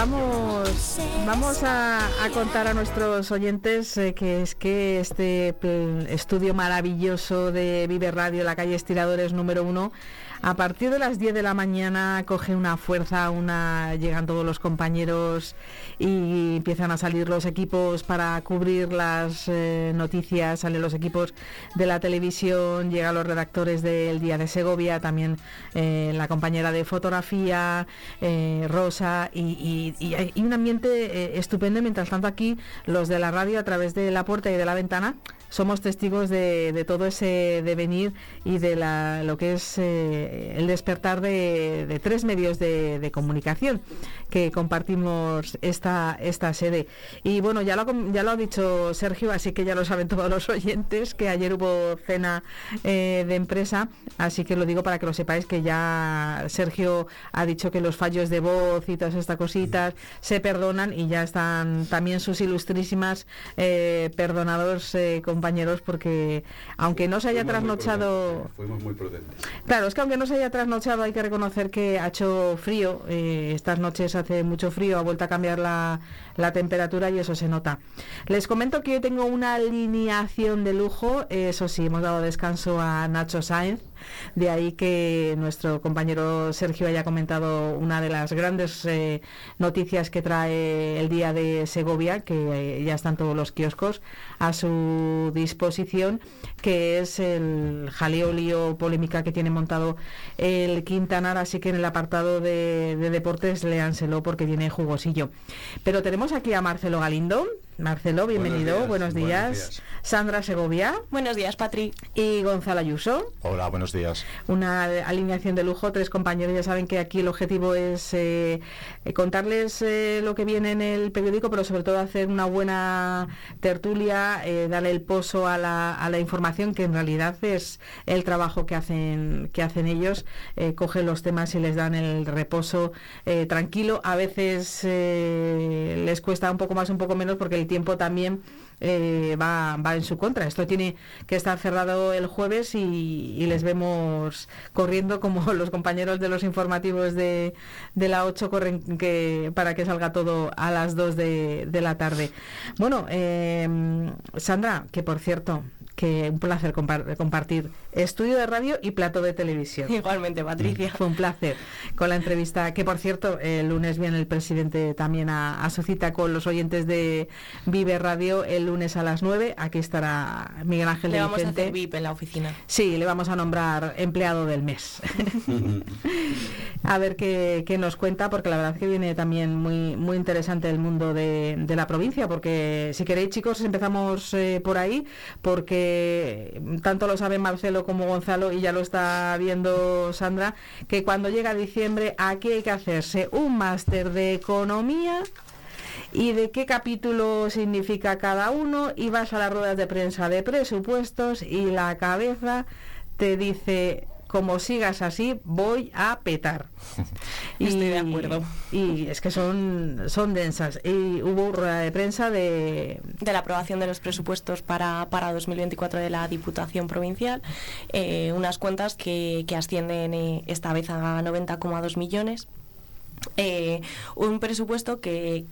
Vamos, vamos a, contar a nuestros oyentes eh, que es que este estudio maravilloso de Vive Radio, la calle Estiradores número uno, a partir de las 10 de la mañana coge una fuerza, una llegan todos los compañeros y empiezan a salir los equipos para cubrir las eh, noticias, salen los equipos de la televisión, llegan los redactores del Día de Segovia, también eh, la compañera de fotografía, eh, Rosa, y, hay un ambiente estupendo. Mientras tanto aquí los de la radio a través de la puerta y de la ventana somos testigos de, todo ese devenir y de lo que es eh, el despertar de, tres medios de, comunicación que compartimos esta, esta sede. Y bueno, ya lo, ya lo ha dicho Sergio, así que ya lo saben todos los oyentes, que ayer hubo cena eh, de empresa, así que lo digo para que lo sepáis, que ya Sergio ha dicho que los fallos de voz y todas estas cositas se perdonan y ya están también sus ilustrísimas eh, perdonados con compañeros porque aunque no se haya trasnochado... fuimos muy prudentes. Claro, es que aunque no se haya trasnochado hay que reconocer que ha hecho frío, eh, estas noches hace mucho frío, ha vuelto a cambiar la, la temperatura y eso se nota. Les comento que tengo una alineación de lujo, eso sí, hemos dado descanso a Nacho Sáenz, de ahí que nuestro compañero Sergio haya comentado una de las grandes eh, noticias que trae el día de Segovia, que eh, ya están todos los kioscos a su disposición, que es el jaleo lío polémica que tiene montado el Quintanar, así que en el apartado de, de deportes léanselo porque viene jugosillo. Pero tenemos aquí a Marcelo Galindo. Marcelo, bienvenido, buenos días. Sandra Segovia. Buenos días, Patri. Y Gonzalo Ayuso. Hola, buenos días. Una alineación de lujo, tres compañeros. Ya saben que aquí el objetivo es eh, contarles eh, lo que viene en el periódico, pero sobre todo hacer una buena tertulia, eh, darle el pozo a la, a la, información, que en realidad es el trabajo que hacen, que hacen ellos. cogen los temas y les dan el reposo tranquilo. A veces les cuesta un poco más, un poco menos, porque el tiempo también eh, va, va, en su contra. Esto tiene que estar cerrado el jueves y, les vemos corriendo como los compañeros de los informativos de, de la 8 corren que, para que salga todo a las 2 de, de la tarde. Bueno, eh, Sandra, que por cierto, que un placer compartir estudio de radio y plato de televisión. Igualmente, Patricia. Fue un placer con la entrevista, que por cierto, el lunes viene el presidente también a, su cita con los oyentes de Vive Radio el lunes a las 9. Aquí estará Miguel Ángel le de vamos a hacer VIP en la oficina. Sí, le vamos a nombrar empleado del mes. a ver qué, nos cuenta, porque la verdad que viene también muy, muy interesante el mundo de, la provincia, porque si queréis chicos empezamos eh, por ahí, porque tanto lo sabe Marcelo como Gonzalo y ya lo está viendo Sandra, que cuando llega diciembre aquí hay que hacerse un máster de economía y de qué capítulo significa cada uno y vas a las ruedas de prensa de presupuestos y la cabeza te dice como sigas así, voy a petar. y, Estoy de acuerdo. Y es que son, son densas. Y hubo rueda de prensa de... De la aprobación de los presupuestos para, para 2024 de la Diputación Provincial, eh, unas cuentas que, que ascienden eh, esta vez a 90,2 millones eh, un presupuesto que,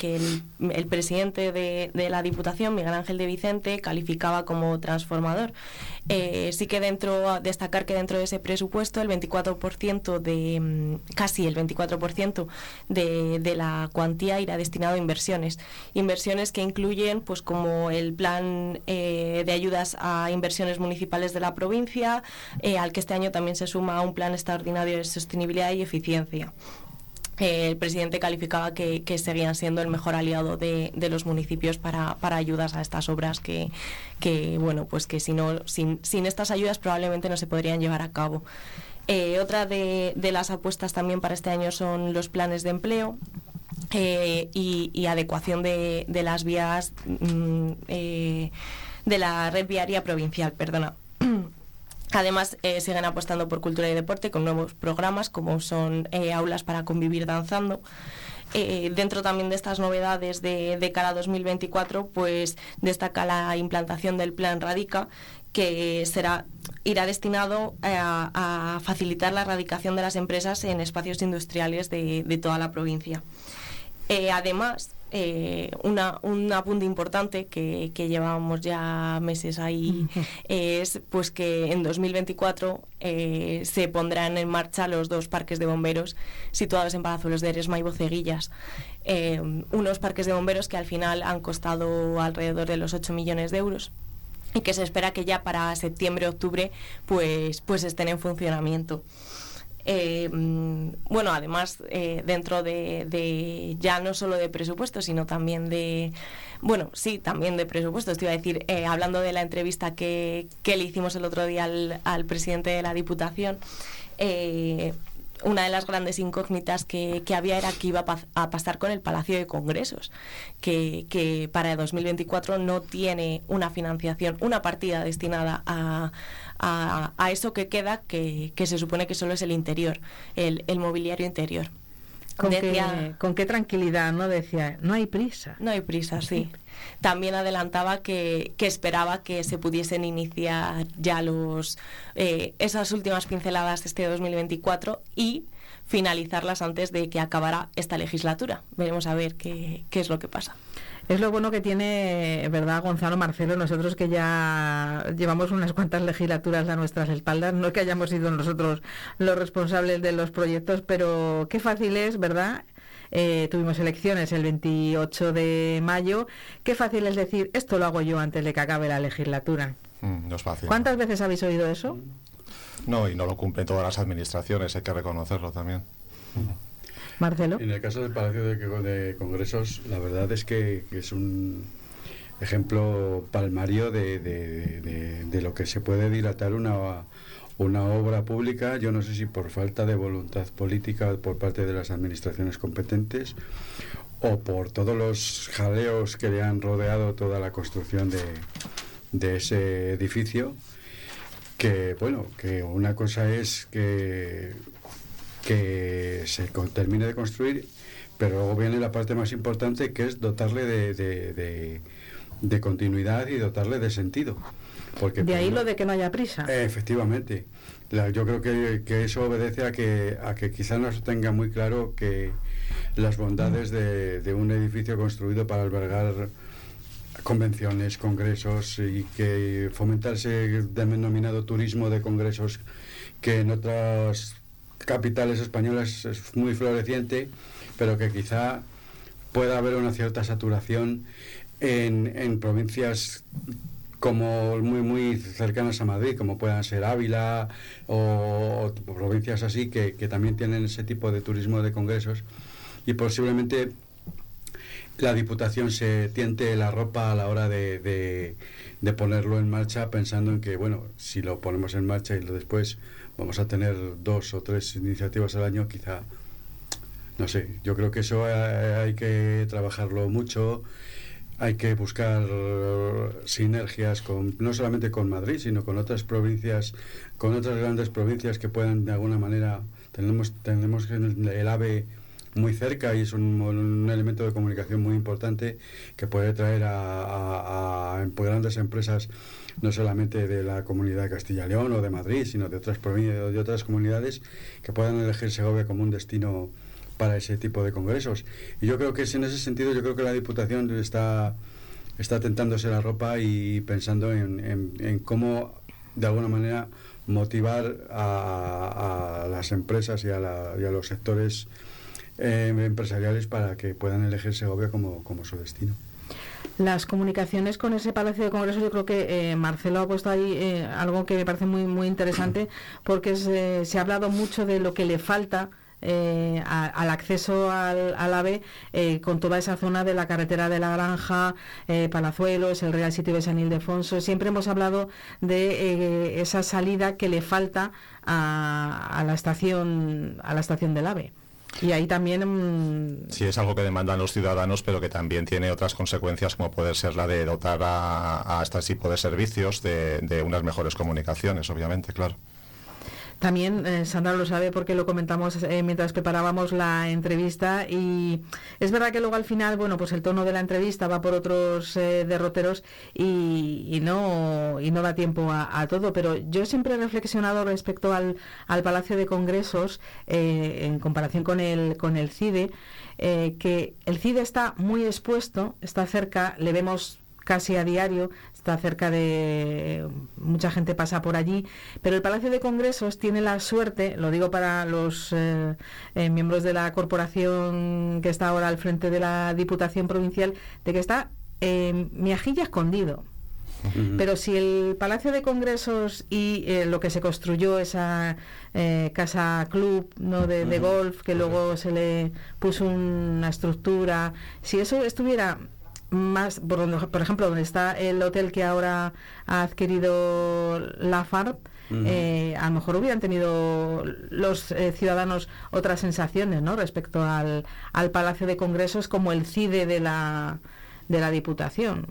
el, presidente de, la Diputación, Miguel Ángel de Vicente, calificaba como transformador. Eh, sí que dentro, destacar que dentro de ese presupuesto el 24% de, mm, casi el 24% de, de la cuantía irá destinado a inversiones. Inversiones que incluyen, pues como el plan eh, de ayudas a inversiones municipales de la provincia, al que este año también se suma un plan extraordinario de sostenibilidad y eficiencia el presidente calificaba que, seguían siendo el mejor aliado de, los municipios para, ayudas a estas obras que, bueno, pues que si no, sin, estas ayudas probablemente no se podrían llevar a cabo. Eh, otra de, las apuestas también para este año son los planes de empleo. Eh, y, adecuación de, las vías mm, eh, de la red viaria provincial, perdona. Además, eh, siguen apostando por cultura y deporte con nuevos programas como son eh, aulas para convivir danzando. Eh, dentro también de estas novedades de, cara a 2024, pues destaca la implantación del Plan Radica, que será irá destinado a, facilitar la erradicación de las empresas en espacios industriales de, toda la provincia. además, eh, una, un apunte importante que, que, llevábamos ya meses ahí es pues que en 2024 eh, se pondrán en marcha los dos parques de bomberos situados en Palazuelos de Eresma y Boceguillas. Eh, unos parques de bomberos que al final han costado alrededor de los 8 millones de euros y que se espera que ya para septiembre-octubre pues, pues estén en funcionamiento. Eh, mm, bueno, además, eh, dentro de, ya no solo de presupuestos, sino también de, bueno, sí, también de presupuestos, te iba a decir, eh, hablando de la entrevista que, que, le hicimos el otro día al, al presidente de la Diputación, una de las grandes incógnitas que, había era que iba a, pasar con el Palacio de Congresos, que, que, para 2024 no tiene una financiación, una partida destinada a, a, eso que queda, que, se supone que solo es el interior, el, el mobiliario interior. Con, qué, con qué tranquilidad, ¿no? Decía, no hay prisa. No hay prisa, sí. También adelantaba que, que esperaba que se pudiesen iniciar ya los eh, esas últimas pinceladas de este 2024 y finalizarlas antes de que acabara esta legislatura. Veremos a ver qué, qué es lo que pasa. Es lo bueno que tiene, ¿verdad, Gonzalo Marcelo? Nosotros que ya llevamos unas cuantas legislaturas a nuestras espaldas, no que hayamos sido nosotros los responsables de los proyectos, pero qué fácil es, ¿verdad? Eh, tuvimos elecciones el 28 de mayo. Qué fácil es decir, esto lo hago yo antes de que acabe la legislatura. Mm, no es fácil. ¿Cuántas veces habéis oído eso? No, y no lo cumplen todas las administraciones, hay que reconocerlo también. Marcelo. En el caso del Palacio de, Congresos, la verdad es que, es un ejemplo palmario de, lo que se puede dilatar una, una obra pública, yo no sé si por falta de voluntad política por parte de las administraciones competentes o por todos los jaleos que le han rodeado toda la construcción de, de ese edificio, que bueno, que una cosa es que que se termine de construir, pero luego viene la parte más importante que es dotarle de, de, continuidad y dotarle de sentido. Porque, de ahí lo de que no haya prisa. efectivamente. yo creo que, que, eso obedece a que, a que quizás no se tenga muy claro que las bondades de, de un edificio construido para albergar convenciones, congresos y que fomentarse el denominado turismo de congresos que en otras capitales españolas es muy floreciente, pero que quizá pueda haber una cierta saturación en, provincias como muy muy cercanas a Madrid, como puedan ser Ávila o, provincias así que, también tienen ese tipo de turismo de congresos. Y posiblemente la Diputación se tiente la ropa a la hora de, ponerlo en marcha pensando en que, bueno, si lo ponemos en marcha y lo después vamos a tener dos o tres iniciativas al año, quizá, no sé, yo creo que eso hay, que trabajarlo mucho, hay que buscar sinergias con, no solamente con Madrid, sino con otras provincias, con otras grandes provincias que puedan de alguna manera, tenemos, tenemos el AVE muy cerca y es un, elemento de comunicación muy importante que puede traer a, a grandes empresas no solamente de la comunidad de Castilla y León o de Madrid, sino de otras provincias, de otras comunidades que puedan elegir Segovia como un destino para ese tipo de congresos. Y yo creo que en ese sentido, yo creo que la Diputación está, está tentándose la ropa y pensando en, cómo, de alguna manera, motivar a, las empresas y a, los sectores eh, empresariales para que puedan elegir Segovia como, como su destino. Las comunicaciones con ese Palacio de Congreso, yo creo que eh, Marcelo ha puesto ahí eh, algo que me parece muy, muy interesante, porque eh, se ha hablado mucho de lo que le falta al acceso al, AVE con toda esa zona de la carretera de la Granja, Palazuelos, el Real Sitio de San Ildefonso. Siempre hemos hablado de esa salida que le falta a, a, la estación a la estación del AVE. Y ahí también... Mm, sí, es algo que demandan los ciudadanos, pero que también tiene otras consecuencias, como puede ser la de dotar a, este tipo de servicios de, unas mejores comunicaciones, obviamente, claro. También eh, Sandra lo sabe porque lo comentamos eh, mientras preparábamos la entrevista y es verdad que luego al final, bueno, pues el tono de la entrevista va por otros eh, derroteros y, no y no da tiempo a, todo, pero yo siempre he reflexionado respecto al, al Palacio de Congresos en comparación con el con el CIDE que el CIDE está muy expuesto, está cerca, le vemos casi a diario, está cerca de... mucha gente pasa por allí, pero el Palacio de Congresos tiene la suerte, lo digo para los eh, eh, miembros de la corporación que está ahora al frente de la Diputación Provincial, de que está eh, miajilla escondido. Pero si el Palacio de Congresos y lo que se construyó, esa casa club ¿no? de, de golf, que luego se le puso una estructura, si eso estuviera más, por, por ejemplo, donde está el hotel que ahora ha adquirido la FARC, eh, a lo mejor hubieran tenido los eh, ciudadanos otras sensaciones ¿no? respecto al, al, Palacio de Congresos como el CIDE de la, de la Diputación.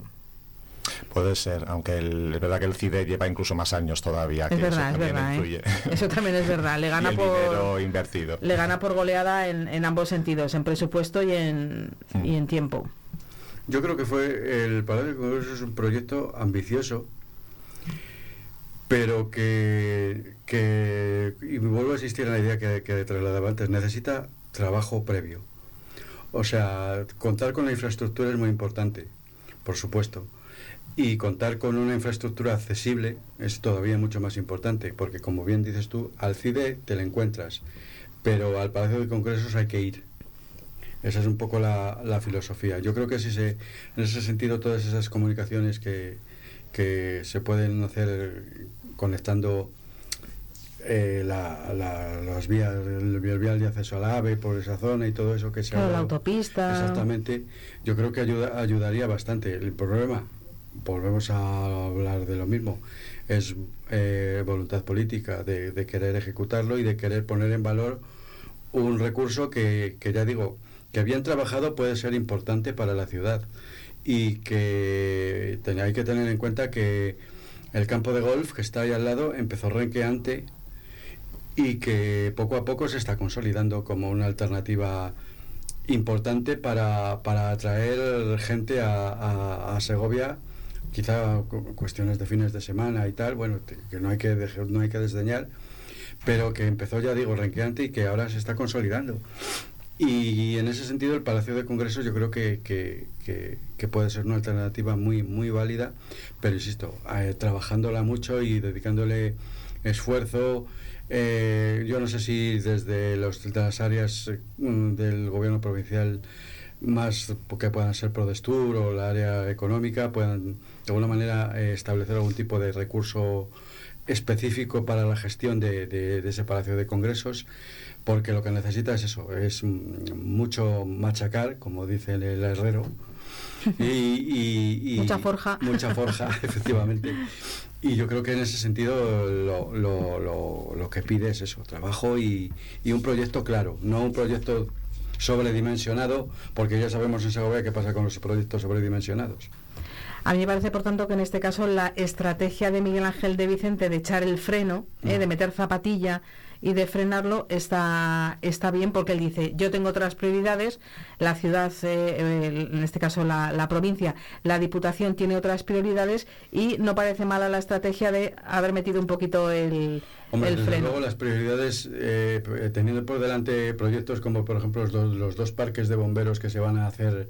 Puede ser, aunque es verdad que el CIDE lleva incluso más años todavía. Es verdad, es verdad. ¿eh? Eso también es verdad. Le gana por invertido. Le gana por goleada en, en ambos sentidos, en presupuesto y en, mm. y en tiempo. Yo creo que fue el Palacio de Congresos es un proyecto ambicioso, pero que, que y vuelvo a insistir en la idea que, que trasladaba antes, necesita trabajo previo. O sea, contar con la infraestructura es muy importante, por supuesto. Y contar con una infraestructura accesible es todavía mucho más importante, porque como bien dices tú, al CIDE te la encuentras, pero al Palacio de Congresos hay que ir. Esa es un poco la, la filosofía. Yo creo que si se, en ese sentido todas esas comunicaciones que, que se pueden hacer conectando eh, la, las vías, el, vial de acceso al AVE por esa zona y todo eso que se la autopista. Exactamente. Yo creo que ayuda, ayudaría bastante. El problema, volvemos a hablar de lo mismo, es eh, voluntad política de, de, querer ejecutarlo y de querer poner en valor un recurso que, que ya digo, que bien trabajado puede ser importante para la ciudad y que hay que tener en cuenta que el campo de golf que está ahí al lado empezó renqueante y que poco a poco se está consolidando como una alternativa importante para, para atraer gente a, Segovia, quizá cuestiones de fines de semana y tal, bueno, que no hay que, no hay que desdeñar, pero que empezó, ya digo, renqueante y que ahora se está consolidando. Y en ese sentido el Palacio de Congresos yo creo que, que, puede ser una alternativa muy, muy válida, pero insisto, eh, trabajándola mucho y dedicándole esfuerzo. Eh, yo no sé si desde los, las áreas mm, del gobierno provincial más que puedan ser Prodestur o la área económica puedan de alguna manera eh, establecer algún tipo de recurso específico para la gestión de, de, de ese Palacio de Congresos porque lo que necesita es eso, es mucho machacar, como dice el, herrero, y, mucha forja. Mucha forja, efectivamente. Y yo creo que en ese sentido lo, lo, lo, que pide es eso, trabajo y, y, un proyecto claro, no un proyecto sobredimensionado, porque ya sabemos en Segovia qué pasa con los proyectos sobredimensionados. A mí me parece, por tanto, que en este caso la estrategia de Miguel Ángel de Vicente de echar el freno, eh, de meter zapatilla, y de frenarlo está, está bien porque él dice, yo tengo otras prioridades, la ciudad, eh, en este caso la, provincia, la Diputación tiene otras prioridades y no parece mala la estrategia de haber metido un poquito el, el freno. Luego las prioridades, eh, teniendo por delante proyectos como por ejemplo los dos, los dos parques de bomberos que se van a hacer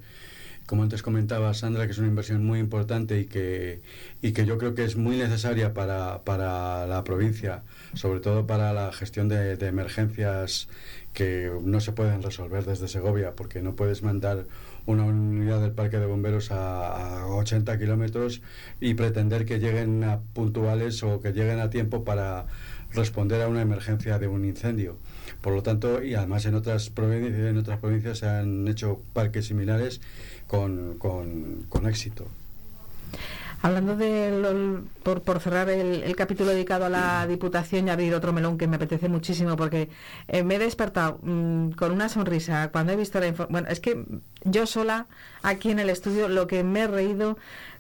como antes comentaba Sandra, que es una inversión muy importante y que, y que yo creo que es muy necesaria para, para la provincia, sobre todo para la gestión de, emergencias que no se pueden resolver desde Segovia, porque no puedes mandar una unidad del parque de bomberos a, a 80 kilómetros y pretender que lleguen a puntuales o que lleguen a tiempo para responder a una emergencia de un incendio. Por lo tanto, y además en otras provincias, en otras provincias se han hecho parques similares con, con, éxito. Hablando de, por, por, cerrar el, capítulo dedicado a la Diputación y abrir otro melón que me apetece muchísimo porque eh, me he despertado mm, con una sonrisa cuando he visto la información. Bueno, es que yo sola aquí en el estudio lo que me he reído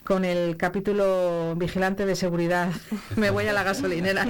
con el capítulo vigilante de seguridad. Me voy a la gasolinera.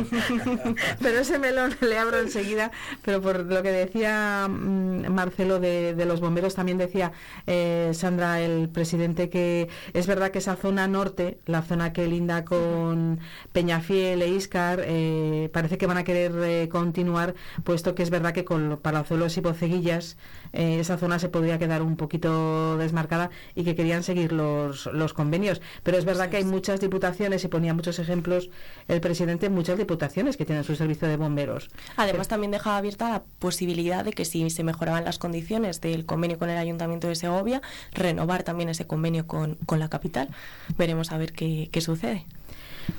pero ese melón le abro enseguida. Pero por lo que decía mm, Marcelo de, los bomberos, también decía eh, Sandra, el presidente, que es verdad que esa zona norte, la zona que linda con Peñafiel e Iscar, eh, parece que van a querer eh, continuar, puesto que es verdad que con Palazuelos y Boceguillas esa zona se podría quedar un poquito desmarcada y que querían seguir los, los convenios. Pero es verdad que hay muchas diputaciones, y ponía muchos ejemplos el presidente, muchas diputaciones que tienen su servicio de bomberos. Además, también dejaba abierta la posibilidad de que si se mejoraban las condiciones del convenio con el Ayuntamiento de Segovia, renovar también ese convenio con, la capital. Veremos a ver qué, sucede.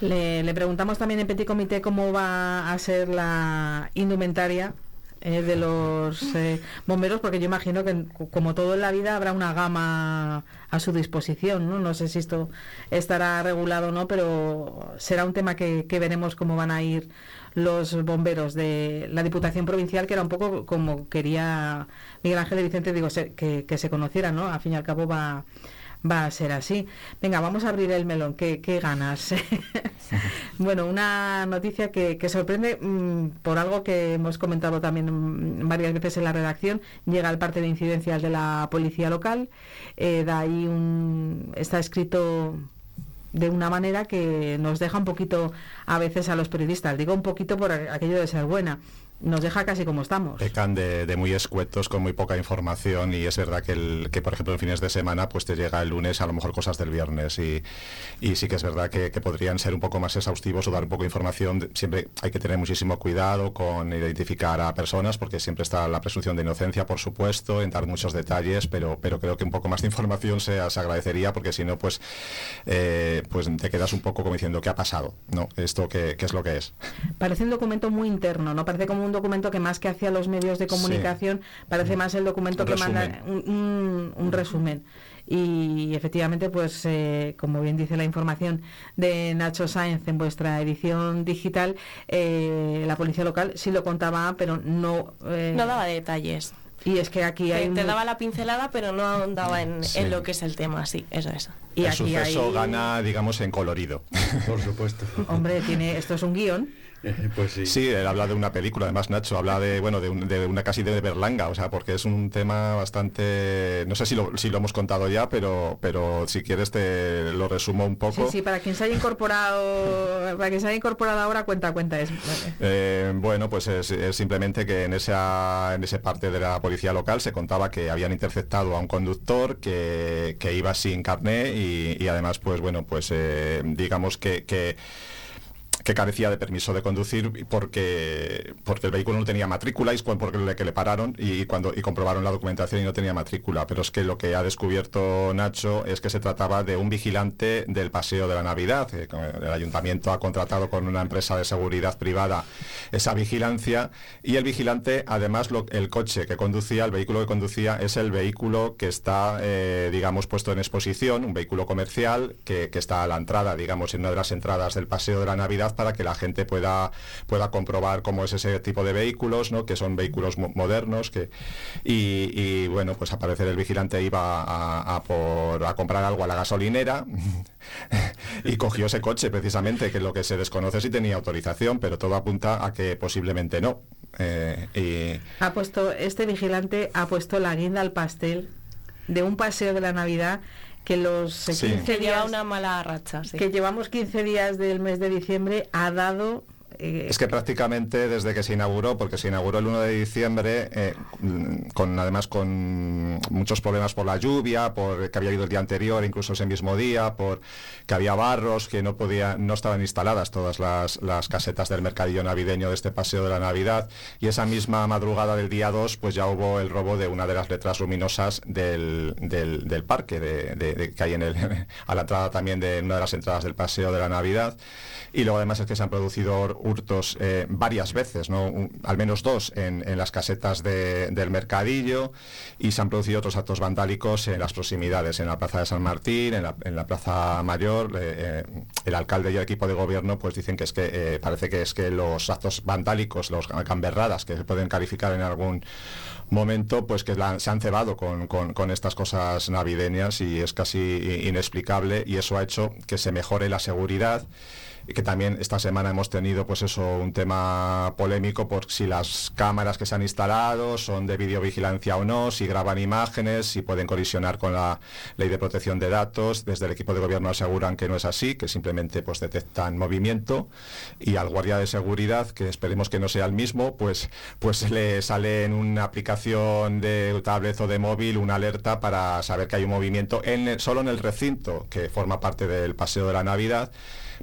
Le, le, preguntamos también en Petit Comité cómo va a ser la indumentaria eh, de los eh, bomberos, porque yo imagino que como todo en la vida habrá una gama a su disposición, ¿no? No sé si esto estará regulado o no, pero será un tema que, veremos cómo van a ir los bomberos de la Diputación Provincial, que era un poco como quería Miguel Ángel y Vicente, digo, que, que se conocieran, ¿no? Al fin y al cabo va va a ser así. Venga, vamos a abrir el melón. ¿Qué, ganas? bueno, una noticia que, sorprende mm, por algo que hemos comentado también mm, varias veces en la redacción. Llega el parte de incidencias de la policía local. Eh, de ahí un, está escrito de una manera que nos deja un poquito a veces a los periodistas. Digo un poquito por aquello de ser buena nos deja casi como estamos. Pecan de, muy escuetos, con muy poca información y es verdad que, el, que, por ejemplo, en fines de semana pues te llega el lunes a lo mejor cosas del viernes y, y sí que es verdad que, podrían ser un poco más exhaustivos o dar un poco de información. Siempre hay que tener muchísimo cuidado con identificar a personas porque siempre está la presunción de inocencia, por supuesto, en dar muchos detalles, pero, pero creo que un poco más de información se, agradecería porque si no, pues, eh, pues te quedas un poco como diciendo qué ha pasado, ¿no? Esto qué, qué es lo que es. Parece un documento muy interno, ¿no? Parece como un documento que más que hacia los medios de comunicación, parece más el documento que manda un, resumen. Y efectivamente, pues eh, como bien dice la información de Nacho Sáenz en vuestra edición digital, eh, la policía local sí lo contaba, pero no... Eh, no daba detalles. Y es que aquí hay... Te, daba la pincelada, pero no ahondaba en, lo que es el tema, sí, eso es. Y el suceso gana, digamos, en colorido. Por supuesto. Hombre, tiene esto es un guion pues sí. Sí, él habla de una película, además Nacho habla de bueno de, una casi de Berlanga, o sea, porque es un tema bastante, no sé si lo, si lo hemos contado ya, pero pero si quieres te lo resumo un poco. Sí, sí, para quien se haya incorporado, para quien se haya incorporado ahora cuenta cuenta es. Eh, bueno, pues es, simplemente que en esa en ese parte de la policía local se contaba que habían interceptado a un conductor que, iba sin carné y, además pues bueno pues eh, digamos que, que que carecía de permiso de conducir porque, porque el vehículo no tenía matrícula y porque le, que le pararon y, cuando, y comprobaron la documentación y no tenía matrícula. Pero es que lo que ha descubierto Nacho es que se trataba de un vigilante del Paseo de la Navidad. El ayuntamiento ha contratado con una empresa de seguridad privada esa vigilancia y el vigilante, además, el coche que conducía, el vehículo que conducía, es el vehículo que está, eh, digamos, puesto en exposición, un vehículo comercial que está a la entrada, digamos, en una de las entradas del Paseo de la Navidad para que la gente pueda, pueda comprobar cómo es ese tipo de vehículos, ¿no? que son vehículos modernos. Que, y, bueno, pues aparecer el vigilante iba a, por, a comprar algo a la gasolinera y cogió ese coche precisamente, que lo que se desconoce si tenía autorización, pero todo apunta a que posiblemente no. Eh, ha puesto, este vigilante ha puesto la guinda al pastel de un paseo de la Navidad que los 15 días una mala racha, que llevamos 15 días del mes de diciembre ha dado eh, es que prácticamente desde que se inauguró, porque se inauguró el 1 de diciembre, eh, con además con muchos problemas por la lluvia, por que había ido el día anterior, incluso ese mismo día, por que había barros, que no podía, no estaban instaladas todas las, casetas del mercadillo navideño de este paseo de la Navidad, y esa misma madrugada del día 2, pues ya hubo el robo de una de las letras luminosas del, parque, de, que hay en el, a la entrada también de una de las entradas del paseo de la Navidad. Y luego además es que se han producido hurtos eh, varias veces, al menos dos en, las casetas del mercadillo y se han producido otros actos vandálicos en las proximidades, en la Plaza de San Martín, en la, Plaza Mayor. Eh, el alcalde y el equipo de gobierno pues dicen que es que parece que es que los actos vandálicos, los camberradas que se pueden calificar en algún momento pues que se han cebado con, estas cosas navideñas y es casi inexplicable y eso ha hecho que se mejore la seguridad que también esta semana hemos tenido pues eso un tema polémico por si las cámaras que se han instalado son de videovigilancia o no, si graban imágenes, si pueden colisionar con la ley de protección de datos. Desde el equipo de gobierno aseguran que no es así, que simplemente pues detectan movimiento y al guardia de seguridad, que esperemos que no sea el mismo, pues pues le sale en una aplicación de tablet o de móvil una alerta para saber que hay un movimiento en solo en el recinto que forma parte del paseo de la Navidad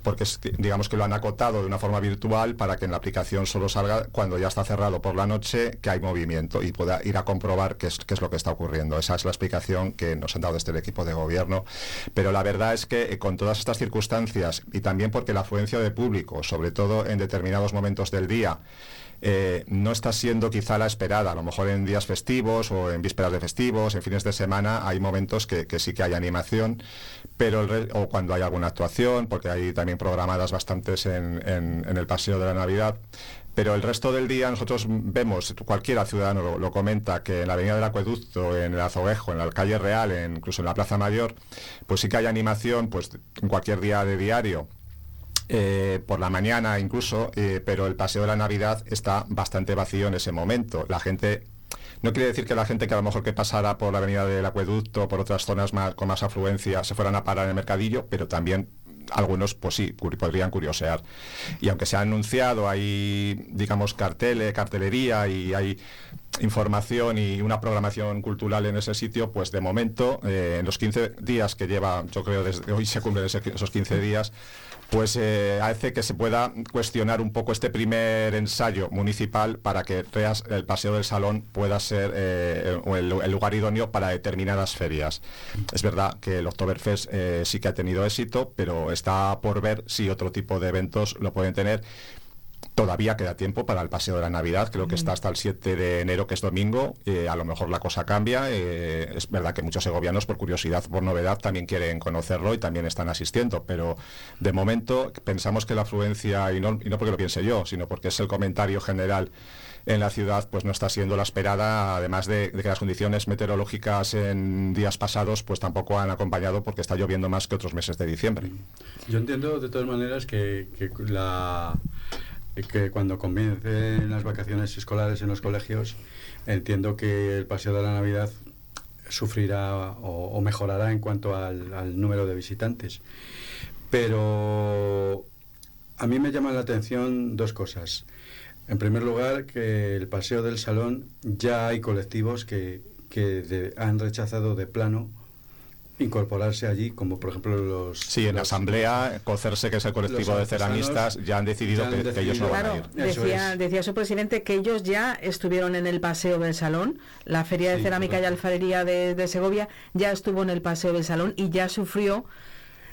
porque digamos que lo han acotado de una forma virtual para que en la aplicación solo salga cuando ya está cerrado por la noche que hay movimiento y pueda ir a comprobar qué es, qué es lo que está ocurriendo. Esa es la explicación que nos han dado desde el equipo de gobierno. Pero la verdad es que eh, con todas estas circunstancias y también porque la afluencia de público, sobre todo en determinados momentos del día, eh, no está siendo quizá la esperada. A lo mejor en días festivos o en vísperas de festivos, en fines de semana, hay momentos que, sí que hay animación, pero o cuando hay alguna actuación, porque hay también programadas bastantes en, el paseo de la Navidad. Pero el resto del día nosotros vemos, cualquiera ciudadano lo, comenta, que en la Avenida del Acueducto, en el Azoguejo, en la calle Real, incluso en la Plaza Mayor, pues sí que hay animación pues en cualquier día de diario eh, por la mañana incluso, eh, pero el paseo de la Navidad está bastante vacío en ese momento. La gente no quiere decir que la gente que a lo mejor que pasara por la avenida del acueducto, por otras zonas más, con más afluencia, se fueran a parar en el mercadillo, pero también algunos, pues sí, podrían curiosear. Y aunque se ha anunciado, hay, digamos, carteles, cartelería y hay información y una programación cultural en ese sitio, pues de momento, eh, en los 15 días que lleva, yo creo desde hoy se cumplen esos 15 días, pues eh, hace que se pueda cuestionar un poco este primer ensayo municipal para que el Paseo del Salón pueda ser eh, el, lugar idóneo para determinadas ferias. Es verdad que el Oktoberfest sí que ha tenido éxito, pero está por ver si otro tipo de eventos lo pueden tener Todavía queda tiempo para el paseo de la Navidad, creo que está hasta el 7 de enero, que es domingo. Eh, a lo mejor la cosa cambia. Eh, es verdad que muchos segovianos, por curiosidad, por novedad, también quieren conocerlo y también están asistiendo. Pero de momento pensamos que la afluencia, y no, y no porque lo piense yo, sino porque es el comentario general en la ciudad pues no está siendo la esperada, además de, que las condiciones meteorológicas en días pasados pues tampoco han acompañado porque está lloviendo más que otros meses de diciembre. Yo entiendo de todas maneras que la que cuando comiencen las vacaciones escolares en los colegios, entiendo que el Paseo de la Navidad sufrirá o, mejorará en cuanto al, número de visitantes. Pero a mí me llama la atención dos cosas. En primer lugar, que el Paseo del Salón ya hay colectivos que, han rechazado de plano incorporarse allí, como por ejemplo los... Sí, en la asamblea, Cocerse, que es el colectivo de ceramistas, ya han decidido, que, ellos no van a ir. Decía, decía su presidente que ellos ya estuvieron en el Paseo del Salón, la Feria de Cerámica y Alfarería de, Segovia ya estuvo en el Paseo del Salón y ya sufrió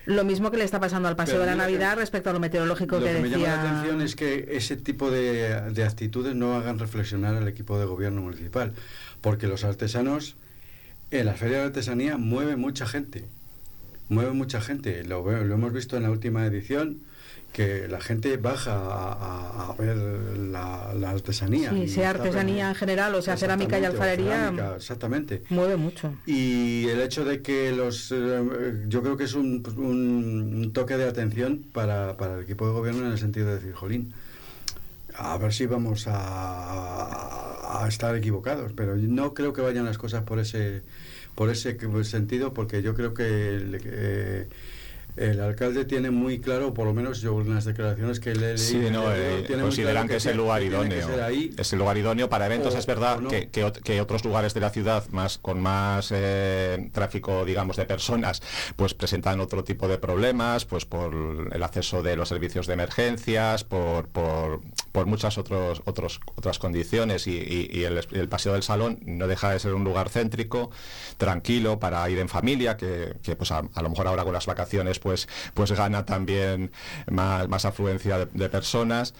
lo mismo que le está pasando al Paseo de la Navidad respecto a lo meteorológico que, decía... Lo que me llama la atención es que ese tipo de, de actitudes no hagan reflexionar al equipo de gobierno municipal, porque los artesanos en la feria de artesanía mueve mucha gente. Mueve mucha gente. Lo, lo hemos visto en la última edición que la gente baja a, ver la, artesanía. Sí, sea artesanía en general, o sea, cerámica y alfarería. exactamente. Mueve mucho. Y el hecho de que los. Eh, yo creo que es un, un, toque de atención para, para, el equipo de gobierno en el sentido de decir, jolín, a ver si vamos a, a, estar equivocados, pero no creo que vayan las cosas por ese por ese sentido, porque yo creo que eh, el alcalde tiene muy claro, por lo menos yo en las declaraciones que le sí, no, eh, consideran que, es el lugar idóneo. Es el lugar idóneo para eventos. es verdad que, que, otros lugares de la ciudad más con más eh, tráfico, digamos, de personas, pues presentan otro tipo de problemas, pues por el acceso de los servicios de emergencias, por, por, por muchas otros, otros, otras condiciones y, el, paseo del salón no deja de ser un lugar céntrico, tranquilo para ir en familia, que, pues a lo mejor ahora con las vacaciones pues, pues gana también más, afluencia de, personas.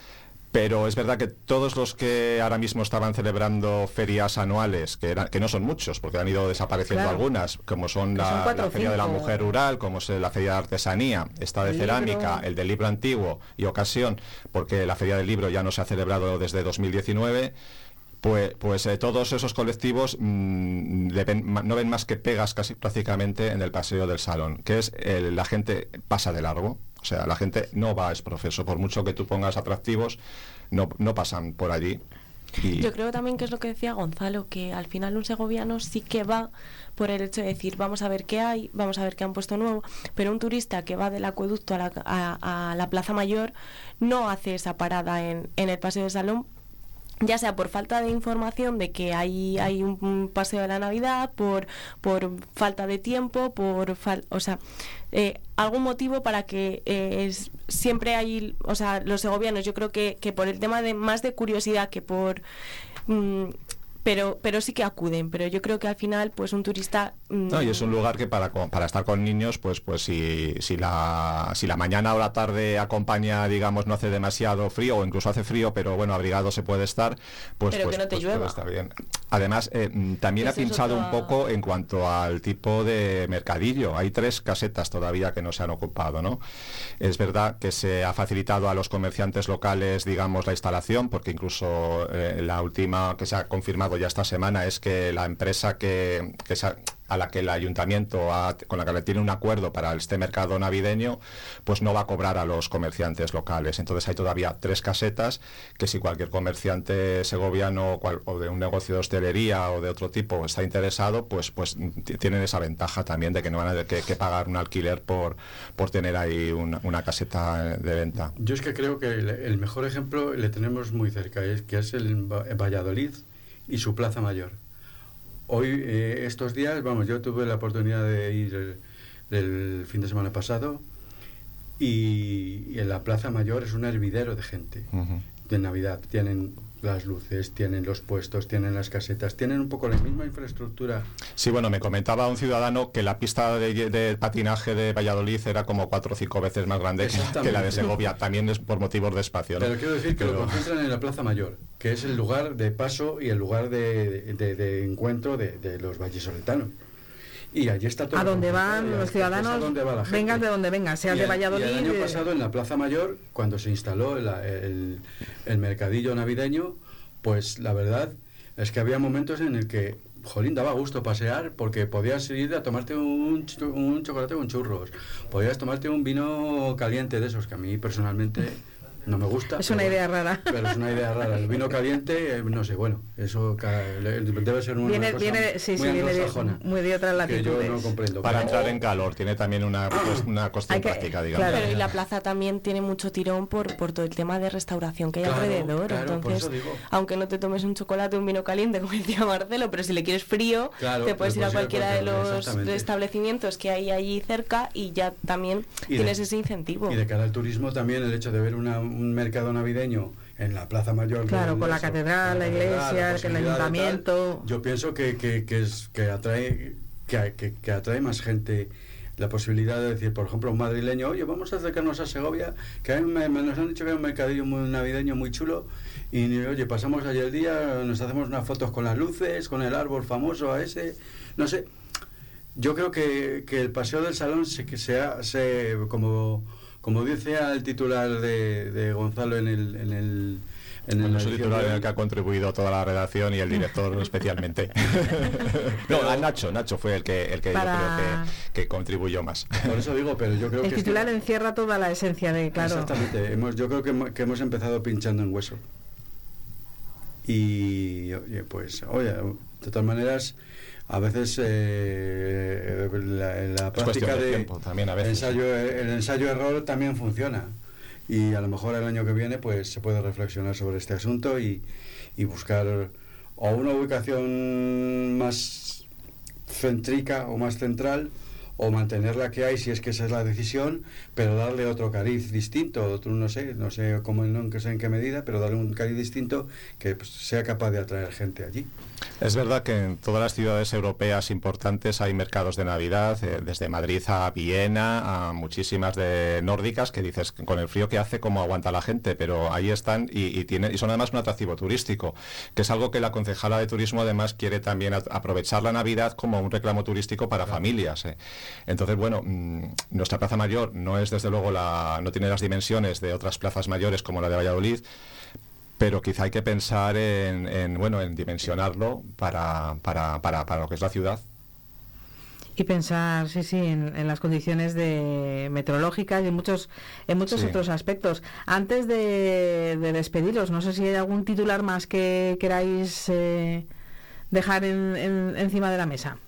Pero es verdad que todos los que ahora mismo estaban celebrando ferias anuales, que, eran, que no son muchos, porque han ido desapareciendo algunas, como son la, Feria de la Mujer Rural, como es la Feria de Artesanía, esta de Cerámica, el del Libro Antiguo y Ocasión, porque la Feria del Libro ya no se ha celebrado desde 2019, pues, pues eh, todos esos colectivos mm, no ven más que pegas casi prácticamente en el paseo del salón, que es la gente pasa de largo, o sea, la gente no va a profeso, por mucho que tú pongas atractivos, no, no pasan por allí. Yo creo también que es lo que decía Gonzalo, que al final un segoviano sí que va por el hecho de decir, vamos a ver qué hay, vamos a ver qué han puesto nuevo, pero un turista que va del acueducto a la, a, la Plaza Mayor no hace esa parada en, en el Paseo del Salón ya sea por falta de información de que hay, hay un paseo de la Navidad, por, por falta de tiempo, por o sea, eh, algún motivo para que eh, siempre hay, o sea, los segovianos, yo creo que, que por el tema de más de curiosidad que por mm, pero, pero sí que acuden. Pero yo creo que al final, pues un turista... Mm, no, y es un lugar que para, para estar con niños, pues, pues si, si, la, si la mañana o la tarde acompaña, digamos, no hace demasiado frío, o incluso hace frío, pero bueno, abrigado se puede estar, pues, pues, no te pues puede estar bien. Además, eh, mm, también ha pinchado un poco en cuanto al tipo de mercadillo. Hay tres casetas todavía que no se han ocupado, ¿no? Es verdad que se ha facilitado a los comerciantes locales, digamos, la instalación, porque incluso eh, la última que se ha confirmado ya esta semana es que la empresa que, a la que el ayuntamiento con la que le tiene un acuerdo para este mercado navideño, pues no va a cobrar a los comerciantes locales. Entonces hay todavía tres casetas que si cualquier comerciante segoviano o de un negocio de hostelería o de otro tipo está interesado, pues, pues tienen esa ventaja también de que no van a tener que, pagar un alquiler por, por tener ahí una, caseta de venta. Yo es que creo que el, mejor ejemplo le tenemos muy cerca, es que es el Valladolid y su Plaza Mayor. Hoy, eh, estos días, vamos, yo tuve la oportunidad de ir el, fin de semana pasado y, en la Plaza Mayor es un hervidero de gente de Navidad. Tienen las luces, tienen los puestos, tienen las casetas, tienen un poco la misma infraestructura. Sí, bueno, me comentaba un ciudadano que la pista de, patinaje de Valladolid era como cuatro o cinco veces más grande que, la de Segovia, también es por motivos de espacio. Pero quiero decir que lo concentran en la Plaza Mayor, que es el lugar de paso y el lugar de, encuentro de, los vallisoletanos. Y allí está todo. A donde van los ciudadanos, vengan de donde vengan, sea de Valladolid. el año pasado en la Plaza Mayor, cuando se instaló el, el, mercadillo navideño, pues la verdad es que había momentos en el que, jolín, daba gusto pasear porque podías ir a tomarte un, un chocolate con churros, podías tomarte un vino caliente de esos que a mí personalmente no me gusta. Es una idea rara. Pero es una idea rara. El vino caliente, eh, no sé, bueno, eso debe ser una viene, cosa viene, sí, muy, sí, viene de, muy de otras latitudes. yo no comprendo. Para entrar en calor, tiene también una, pues, una cuestión práctica, digamos. Claro, y la plaza también tiene mucho tirón por, por todo el tema de restauración que hay alrededor. Entonces, aunque no te tomes un chocolate o un vino caliente, como decía Marcelo, pero si le quieres frío, te puedes ir a cualquiera de los establecimientos que hay allí cerca y ya también tienes ese incentivo. Y de cara al turismo también el hecho de ver una un mercado navideño en la Plaza Mayor. Claro, con la catedral, la, iglesia, el ayuntamiento. yo pienso que, que, que, es, que atrae que, que, atrae más gente la posibilidad de decir, por ejemplo, un madrileño, oye, vamos a acercarnos a Segovia, que me, nos han dicho que hay un mercadillo muy navideño muy chulo, y oye, pasamos allí el día, nos hacemos unas fotos con las luces, con el árbol famoso a ese, no sé. Yo creo que, que el paseo del salón se, que sea, se, como como dice el titular de, Gonzalo en el... En el en el titular en el que ha contribuido toda la redacción y el director especialmente. no, a Nacho, Nacho fue el que el que yo creo que, contribuyó más. Por eso digo, pero yo creo el que el titular encierra toda la esencia de claro. Exactamente. Hemos, yo creo que, que hemos empezado pinchando en hueso. Y oye, pues, oye, de todas maneras, a veces eh, la, práctica de, también a veces, ensayo, el ensayo error también funciona. Y a lo mejor el año que viene pues se puede reflexionar sobre este asunto y, y buscar o una ubicación más céntrica o más central o mantener la que hay si es que esa es la decisión, pero darle otro cariz distinto, otro no sé, no sé cómo no sé en qué medida, pero darle un cariz distinto que pues, sea capaz de atraer gente allí. Es verdad que en todas las ciudades europeas importantes hay mercados de Navidad, eh, desde Madrid a Viena, a muchísimas de nórdicas, que dices con el frío que hace cómo aguanta la gente, pero ahí están y, y, y son además un atractivo turístico, que es algo que la concejala de turismo además quiere también aprovechar la Navidad como un reclamo turístico para familias. Eh. Entonces, bueno, mmm, nuestra Plaza Mayor no es desde luego la, no tiene las dimensiones de otras plazas mayores como la de Valladolid, pero quizá hay que pensar en, en bueno, en dimensionarlo para, para, para, para, lo que es la ciudad. Y pensar, sí, sí, en, en las condiciones de meteorológicas y en muchos, en muchos sí. otros aspectos. Antes de, de, despediros, no sé si hay algún titular más que queráis eh, dejar en, en, encima de la mesa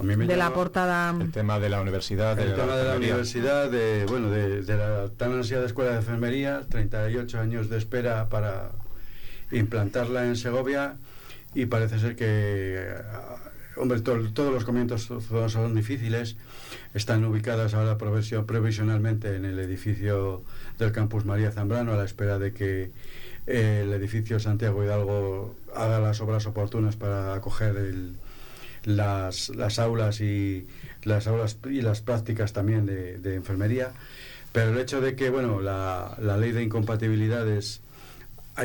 de la portada. el tema de la universidad el de tema la de la universidad de bueno de, de, la tan ansiada escuela de enfermería 38 años de espera para implantarla en Segovia y parece ser que hombre to, todos los comienzos son difíciles. Están ubicadas ahora provisionalmente en el edificio del campus María Zambrano a la espera de que el edificio Santiago Hidalgo haga las obras oportunas para acoger el las, las aulas y las aulas y las prácticas también de, enfermería pero el hecho de que bueno la, la ley de incompatibilidades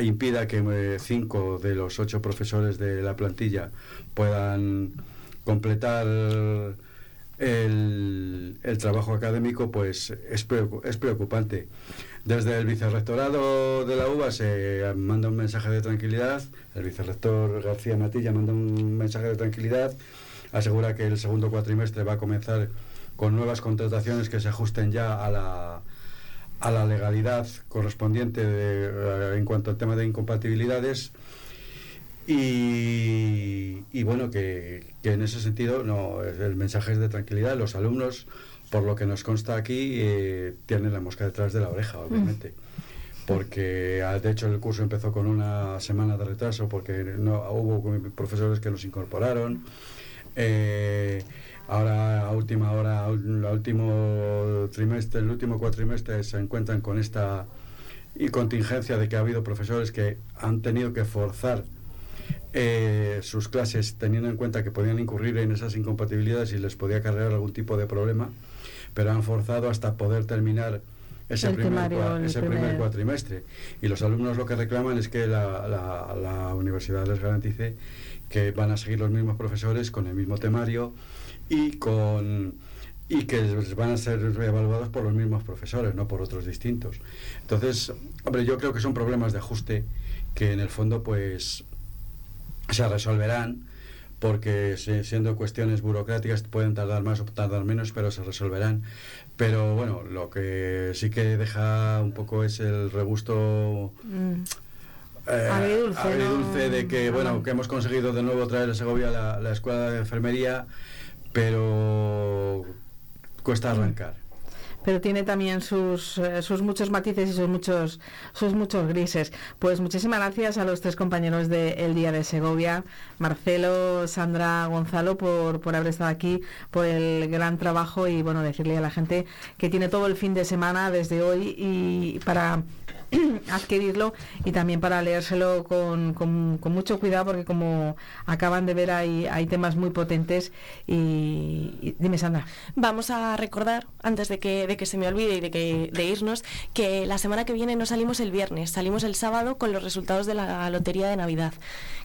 impida que eh, cinco de los ocho profesores de la plantilla puedan completar el, trabajo académico pues es, es preocupante desde el vicerrectorado de la UBA se manda un mensaje de tranquilidad, el vicerrector García Matilla manda un mensaje de tranquilidad, asegura que el segundo cuatrimestre va a comenzar con nuevas contrataciones que se ajusten ya a la, a la legalidad correspondiente eh, en cuanto al tema de incompatibilidades. Y, y bueno, que, que, en ese sentido no, el mensaje es de tranquilidad. Los alumnos por lo que nos consta aquí, eh, tiene la mosca detrás de la oreja, obviamente. Mm. Porque, ah, de hecho, el curso empezó con una semana de retraso porque no hubo profesores que nos incorporaron. Eh, ahora, a última hora, el último trimestre, el último cuatrimestre, se encuentran con esta y contingencia de que ha habido profesores que han tenido que forzar eh, sus clases teniendo en cuenta que podían incurrir en esas incompatibilidades y les podía cargar algún tipo de problema pero han forzado hasta poder terminar ese, primer, temario, ese primer... primer, cuatrimestre. Y los alumnos lo que reclaman es que la, la, la, universidad les garantice que van a seguir los mismos profesores con el mismo temario y con y que van a ser evaluados por los mismos profesores, no por otros distintos. Entonces, hombre, yo creo que son problemas de ajuste que en el fondo pues se resolverán porque siendo cuestiones burocráticas pueden tardar más o tardar menos, pero se resolverán. Pero bueno, lo que sí que deja un poco es el regusto mm. eh, agridulce, agridulce ¿no? de que, bueno, que hemos conseguido de nuevo traer a Segovia la, la escuela de enfermería, pero cuesta arrancar pero tiene también sus, eh, sus muchos matices y sus muchos, sus muchos grises. Pues muchísimas gracias a los tres compañeros de El Día de Segovia, Marcelo, Sandra, Gonzalo, por, por haber estado aquí, por el gran trabajo y bueno, decirle a la gente que tiene todo el fin de semana desde hoy y para adquirirlo y también para leérselo con, con, con, mucho cuidado porque como acaban de ver hay, hay temas muy potentes y, y, dime Sandra. Vamos a recordar, antes de que, de que se me olvide y de, que, de irnos, que la semana que viene no salimos el viernes, salimos el sábado con los resultados de la Lotería de Navidad,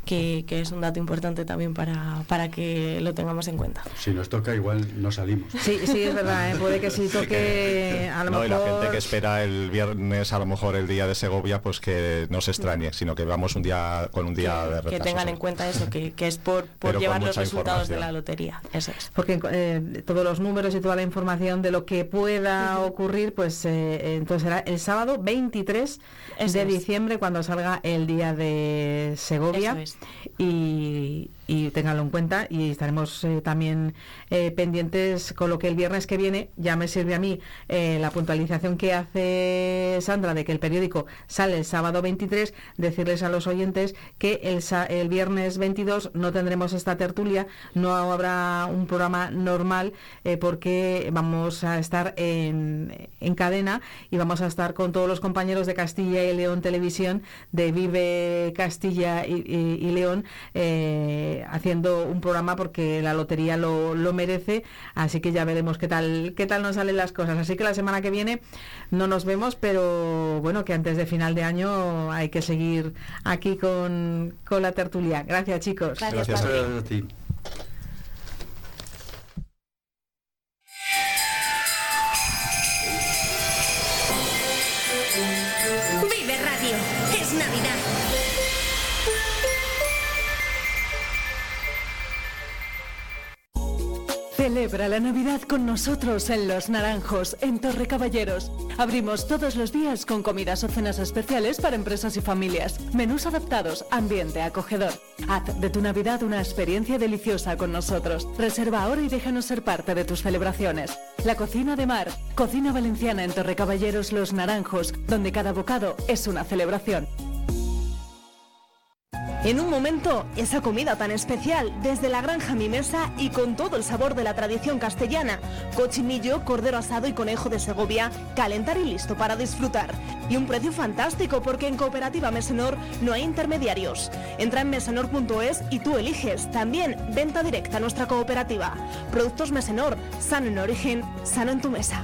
que, que es un dato importante también para, para que lo tengamos en cuenta. Si nos toca igual no salimos. Sí, sí, es verdad, ¿eh? puede que si toque a lo no, mejor... Y la gente que espera el viernes a lo mejor el día de Segovia, pues que no se extrañe, sino que vamos un día con un día que, de retraso. Que tengan en cuenta eso, que, que es por, por llevar los resultados de la lotería. Eso es. Porque eh, todos los números y toda la información de lo que pueda uh -huh. ocurrir, pues eh, entonces será el sábado 23 eso de es. diciembre cuando salga el día de Segovia. Es. Y, y ténganlo en cuenta y estaremos eh, también eh, pendientes con lo que el viernes que viene ya me sirve a mí eh, la puntualización que hace Sandra de que el periódico sale el sábado 23, decirles a los oyentes que el, el viernes 22 no tendremos esta tertulia, no habrá un programa normal porque vamos a estar en, en, cadena y vamos a estar con todos los compañeros de Castilla y León Televisión, de Vive Castilla y, León, eh, haciendo un programa porque la lotería lo, lo, merece, así que ya veremos qué tal, qué tal nos salen las cosas. Así que la semana que viene no nos vemos, pero bueno, que antes de final de año hay que seguir aquí con, con la tertulia. Gracias chicos. Gracias, a ti. Celebra la Navidad con nosotros en Los Naranjos, en Torre Caballeros. Abrimos todos los días con comidas o cenas especiales para empresas y familias. Menús adaptados, ambiente acogedor. Haz de tu Navidad una experiencia deliciosa con nosotros. Reserva ahora y déjanos ser parte de tus celebraciones. La cocina de mar, cocina valenciana en Torre Caballeros Los Naranjos, donde cada bocado es una celebración. En un momento, esa comida tan especial, desde la granja Mi Mesa y con todo el sabor de la tradición castellana. Cochinillo, cordero asado y conejo de Segovia, calentar y listo para disfrutar. Y un precio fantástico porque en Cooperativa Mesenor no hay intermediarios. Entra en mesenor.es y tú eliges. También venta directa a nuestra cooperativa. Productos Mesenor, sano en origen, sano en tu mesa.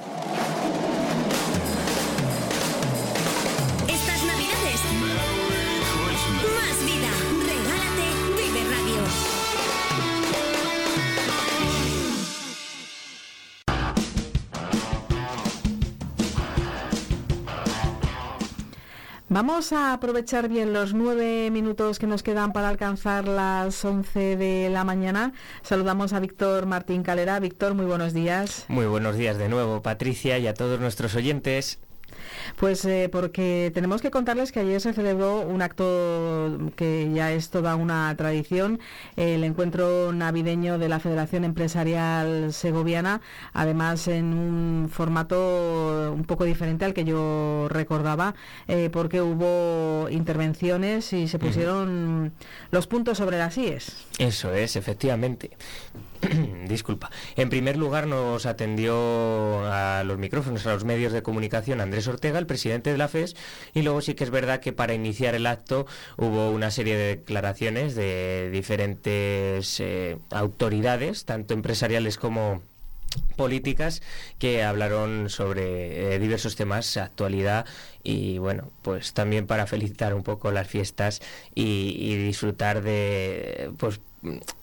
Vamos a aprovechar bien los nueve minutos que nos quedan para alcanzar las once de la mañana. Saludamos a Víctor Martín Calera. Víctor, muy buenos días. Muy buenos días de nuevo, Patricia, y a todos nuestros oyentes. Pues eh, porque tenemos que contarles que ayer se celebró un acto que ya es toda una tradición, el encuentro navideño de la Federación Empresarial Segoviana, además en un formato un poco diferente al que yo recordaba, eh, porque hubo intervenciones y se pusieron los puntos sobre las IES. Eso es, efectivamente. Disculpa. En primer lugar nos atendió a los micrófonos, a los medios de comunicación Andrés Ortega, el presidente de la FES, y luego sí que es verdad que para iniciar el acto hubo una serie de declaraciones de diferentes eh, autoridades, tanto empresariales como políticas que hablaron sobre eh, diversos temas, actualidad y bueno, pues también para felicitar un poco las fiestas y, y disfrutar de pues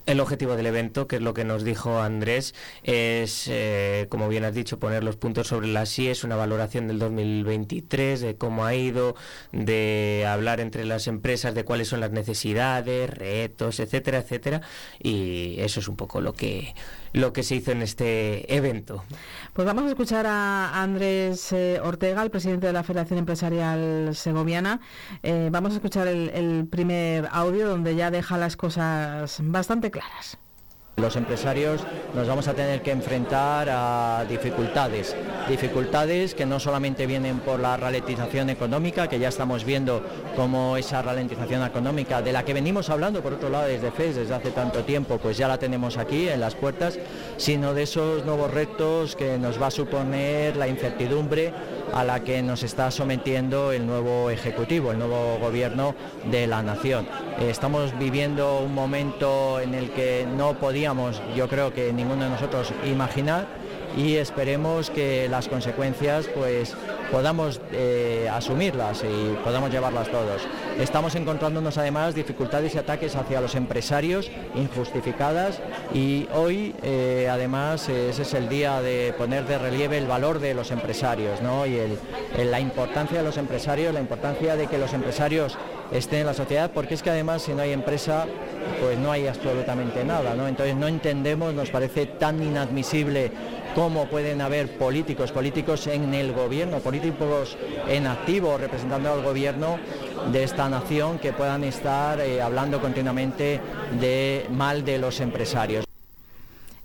el objetivo del evento, que es lo que nos dijo Andrés, es, eh, como bien has dicho, poner los puntos sobre las es una valoración del 2023, de cómo ha ido, de hablar entre las empresas de cuáles son las necesidades, retos, etcétera, etcétera, y eso es un poco lo que lo que se hizo en este evento. Pues vamos a escuchar a Andrés eh, Ortega, el presidente de la Federación Empresarial Segoviana. Eh, vamos a escuchar el primer audio donde ya deja las cosas bastante claras claras. Los empresarios nos vamos a tener que enfrentar a dificultades, dificultades que no solamente vienen por la ralentización económica, que ya estamos viendo cómo esa ralentización económica, de la que venimos hablando por otro lado desde FES desde hace tanto tiempo, pues ya la tenemos aquí en las puertas, sino de esos nuevos retos que nos va a suponer la incertidumbre a la que nos está sometiendo el nuevo Ejecutivo, el nuevo Gobierno de la Nación. Estamos viviendo un momento en el que no podíamos, yo creo que ninguno de nosotros, imaginar y esperemos que las consecuencias pues podamos eh, asumirlas y podamos llevarlas todos. Estamos encontrándonos además dificultades y ataques hacia los empresarios injustificadas y hoy eh, además ese es el día de poner de relieve el valor de los empresarios ¿no? y la importancia de los empresarios, la importancia de que los empresarios estén en la sociedad porque es que además si no hay empresa pues no hay absolutamente nada, ¿no? Entonces no entendemos, nos parece tan inadmisible cómo pueden haber políticos, políticos en el gobierno, políticos en activo representando al gobierno de esta nación que puedan estar eh, hablando continuamente de mal de los empresarios.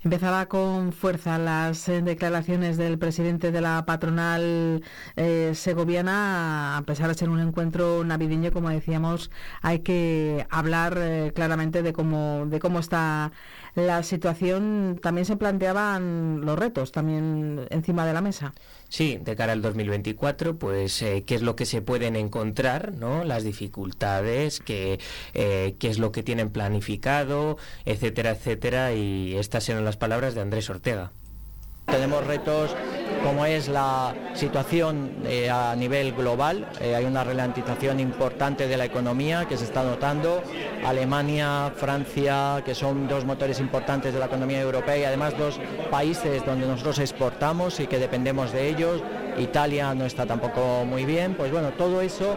Empezaba con fuerza las eh, declaraciones del presidente de la patronal eh, segoviana. A pesar de ser un encuentro navideño, como decíamos, hay que hablar claramente de cómo, de cómo está la situación, también se planteaban los retos también encima de la mesa. Sí, de cara al 2024, pues eh, qué es lo que se pueden encontrar, ¿no? Las dificultades, qué, eh, qué es lo que tienen planificado, etcétera, etcétera. Y estas eran las palabras de Andrés Ortega. Tenemos retos como es la situación eh, a nivel global. Eh, hay una ralentización importante de la economía que se está notando. Alemania, Francia, que son dos motores importantes de la economía europea y además dos países donde nosotros exportamos y que dependemos de ellos. Italia no está tampoco muy bien. Pues bueno, todo eso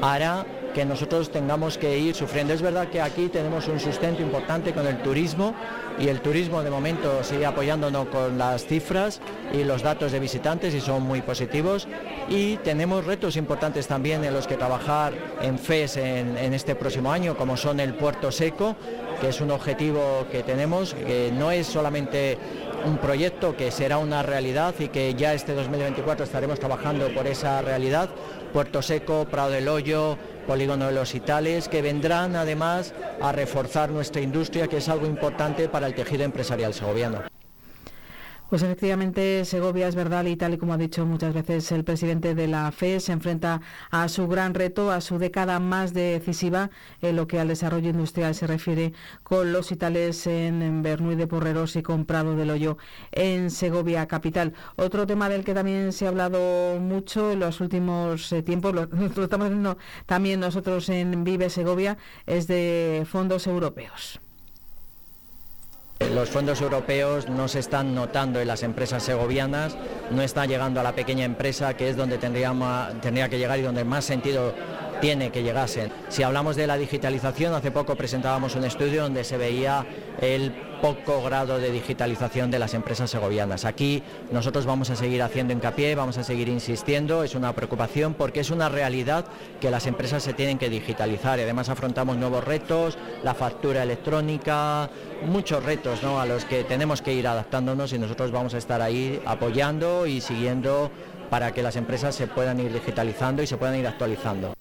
hará que nosotros tengamos que ir sufriendo. Es verdad que aquí tenemos un sustento importante con el turismo y el turismo de momento sigue apoyándonos con las cifras y los datos de visitantes y son muy positivos y tenemos retos importantes también en los que trabajar en FES en, este próximo año como son el puerto seco que es un objetivo que tenemos que no es solamente un proyecto que será una realidad y que ya este 2024 estaremos trabajando por esa realidad Puerto Seco, Prado del Hoyo, Polígono de los Itales, que vendrán además a reforzar nuestra industria, que es algo importante para el tejido empresarial segoviano. Pues efectivamente, Segovia es verdad y tal y como ha dicho muchas veces el presidente de la FE, se enfrenta a su gran reto, a su década más decisiva en lo que al desarrollo industrial se refiere con los Itales en Bernuy de Porreros y con Prado del Hoyo en Segovia capital. Otro tema del que también se ha hablado mucho en los últimos eh, tiempos, lo, lo estamos haciendo también nosotros en Vive Segovia, es de fondos europeos. Los fondos europeos no se están notando en las empresas segovianas, no están llegando a la pequeña empresa, que es donde tendría, tendría que llegar y donde más sentido tiene que llegarse. Si hablamos de la digitalización, hace poco presentábamos un estudio donde se veía el poco grado de digitalización de las empresas segovianas. Aquí nosotros vamos a seguir haciendo hincapié, vamos a seguir insistiendo, es una preocupación porque es una realidad que las empresas se tienen que digitalizar y además afrontamos nuevos retos, la factura electrónica, muchos retos a los que tenemos que ir adaptándonos y nosotros vamos a estar ahí apoyando y siguiendo para que las empresas se puedan ir digitalizando y se puedan ir actualizando.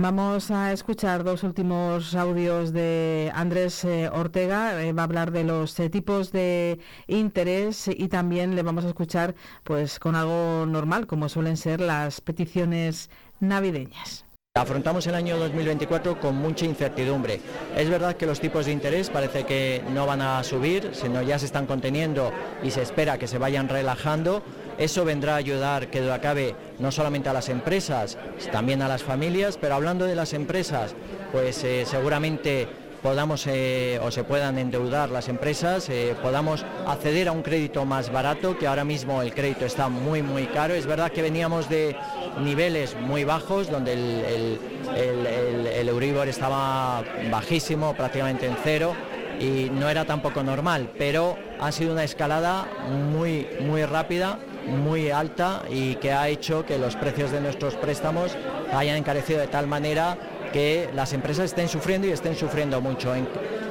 Vamos a escuchar dos últimos audios de Andrés eh, Ortega. Eh, va a hablar de los eh, tipos de interés y también le vamos a escuchar pues con algo normal, como suelen ser las peticiones navideñas. Afrontamos el año 2024 con mucha incertidumbre. Es verdad que los tipos de interés parece que no van a subir, sino ya se están conteniendo y se espera que se vayan relajando. Eso vendrá a ayudar que acabe no solamente a las empresas, también a las familias, pero hablando de las empresas, pues eh, seguramente podamos eh, o se puedan endeudar las empresas, eh, podamos acceder a un crédito más barato, que ahora mismo el crédito está muy muy caro. Es verdad que veníamos de niveles muy bajos, donde el, el, Euribor estaba bajísimo, prácticamente en cero, y no era tampoco normal, pero ha sido una escalada muy muy rápida muy alta y que ha hecho que los precios de nuestros préstamos hayan encarecido de tal manera que las empresas estén sufriendo y estén sufriendo mucho.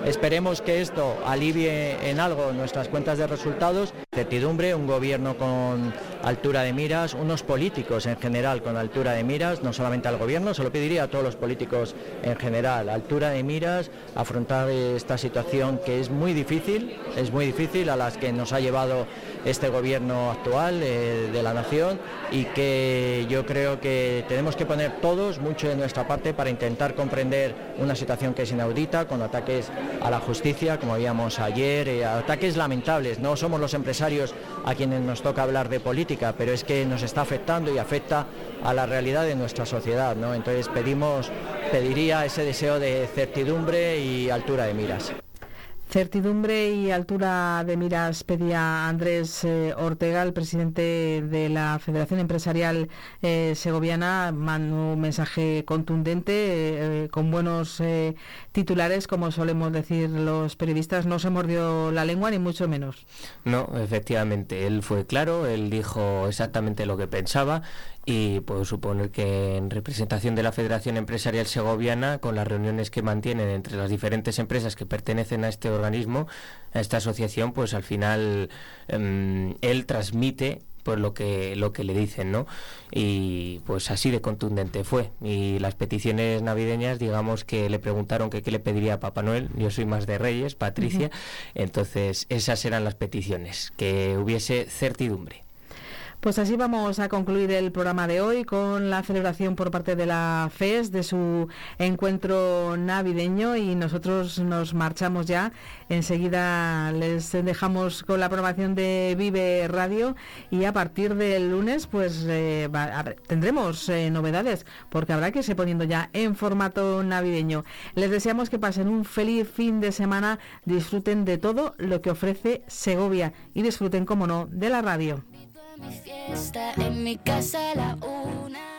Esperemos que esto alivie en algo nuestras cuentas de resultados. Certidumbre, un gobierno con altura de miras, unos políticos en general con altura de miras, no solamente al gobierno, se lo pediría a todos los políticos en general, altura de miras, afrontar esta situación que es muy difícil, es muy difícil a las que nos ha llevado este gobierno actual eh, de la nación y que yo creo que tenemos que poner todos mucho de nuestra parte para intentar comprender una situación que es inaudita, con ataques a la justicia, como veíamos ayer, eh, ataques lamentables. No somos los empresarios a quienes nos toca hablar de política, pero es que nos está afectando y afecta a la realidad de nuestra sociedad. ¿no? Entonces pedimos, pediría ese deseo de certidumbre y altura de miras. Certidumbre y altura de miras pedía Andrés eh, Ortega, el presidente de la Federación Empresarial eh, Segoviana, mandó un mensaje contundente, eh, con buenos titulares, como solemos decir los periodistas, no se mordió la lengua ni mucho menos. No, efectivamente, él fue claro, él dijo exactamente lo que pensaba y puedo suponer que en representación de la Federación Empresarial Segoviana, con las reuniones que mantienen entre las diferentes empresas que pertenecen a este organismo, a esta asociación, pues al final em, él transmite pues lo que lo que le dicen, ¿no? Y pues así de contundente fue. Y las peticiones navideñas, digamos que le preguntaron que qué le pediría a Papá Noel. Yo soy más de Reyes, Patricia. Entonces, esas eran las peticiones, que hubiese certidumbre. Pues así vamos a concluir el programa de hoy con la celebración por parte de la FES de su encuentro navideño y nosotros nos marchamos ya. Enseguida les dejamos con la programación de Vive Radio y a partir del lunes pues eh, tendremos eh, novedades porque habrá que irse poniendo ya en formato navideño. Les deseamos que pasen un feliz fin de semana, disfruten de todo lo que ofrece Segovia y disfruten, como no, de la radio. Mi fiesta en mi casa la una.